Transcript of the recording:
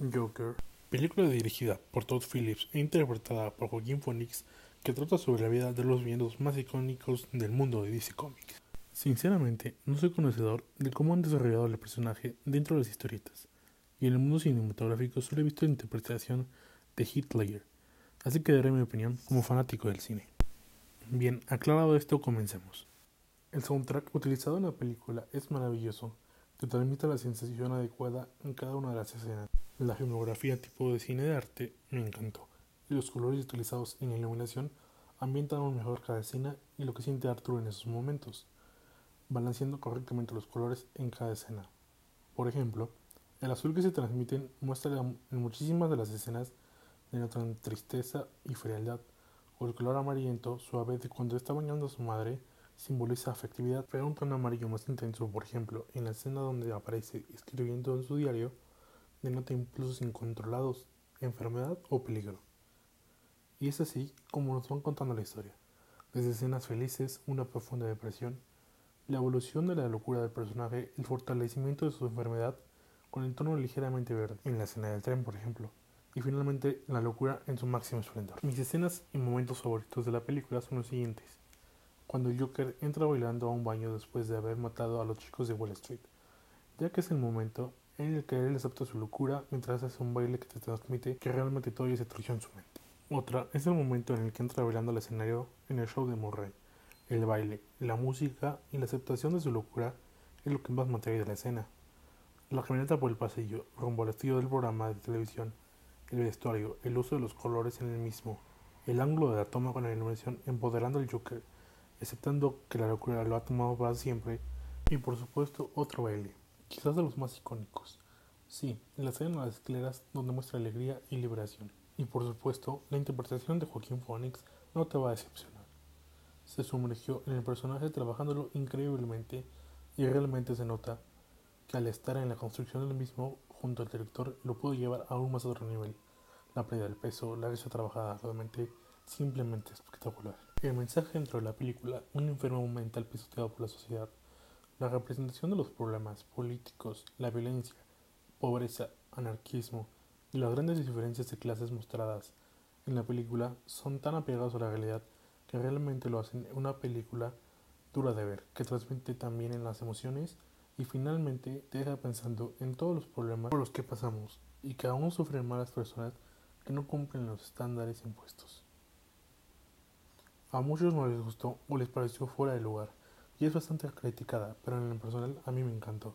Joker, película dirigida por Todd Phillips e interpretada por Joaquín Phoenix, que trata sobre la vida de los villanos más icónicos del mundo de DC Comics. Sinceramente, no soy conocedor de cómo han desarrollado el personaje dentro de las historietas, y en el mundo cinematográfico solo he visto la interpretación de Ledger, así que daré mi opinión como fanático del cine. Bien, aclarado esto, comencemos. El soundtrack utilizado en la película es maravilloso, te transmite la sensación adecuada en cada una de las escenas. La filmografía tipo de cine de arte me encantó, y los colores utilizados en la iluminación ambientan mejor cada escena y lo que siente Arthur en esos momentos, balanceando correctamente los colores en cada escena. Por ejemplo, el azul que se transmite muestra en muchísimas de las escenas denotan tristeza y frialdad, o el color amarillento suave de cuando está bañando a su madre simboliza afectividad, pero un tono amarillo más intenso, por ejemplo, en la escena donde aparece escribiendo en su diario, denota impulsos incontrolados, enfermedad o peligro. Y es así como nos van contando la historia, desde escenas felices, una profunda depresión, la evolución de la locura del personaje, el fortalecimiento de su enfermedad, con el tono ligeramente verde, en la escena del tren, por ejemplo, y finalmente la locura en su máximo esplendor. Mis escenas y momentos favoritos de la película son los siguientes. Cuando el Joker entra bailando a un baño después de haber matado a los chicos de Wall Street, ya que es el momento en el que él acepta su locura mientras hace un baile que te transmite que realmente todo es destrucción en su mente. Otra es el momento en el que entra bailando al escenario en el show de Murray. El baile, la música y la aceptación de su locura es lo que más material de la escena. La caminata por el pasillo, rumbo al estilo del programa de televisión, el vestuario, el uso de los colores en el mismo, el ángulo de la toma con la iluminación empoderando al Joker, aceptando que la locura lo ha tomado para siempre, y por supuesto otro baile, quizás de los más icónicos. Sí, la escena de las escaleras donde muestra alegría y liberación. Y por supuesto, la interpretación de Joaquín Phoenix no te va a decepcionar. Se sumergió en el personaje trabajándolo increíblemente y realmente se nota que al estar en la construcción del mismo junto al director lo pudo llevar aún más a otro nivel. La pérdida del peso, la risa trabajada realmente simplemente espectacular. El mensaje dentro de la película, un enfermo mental pisoteado por la sociedad, la representación de los problemas políticos, la violencia, pobreza, anarquismo y las grandes diferencias de clases mostradas en la película son tan apegados a la realidad que realmente lo hacen una película dura de ver, que transmite también en las emociones y finalmente te deja pensando en todos los problemas por los que pasamos y que aún sufren malas personas que no cumplen los estándares impuestos. A muchos no les gustó o les pareció fuera de lugar y es bastante criticada, pero en lo personal a mí me encantó.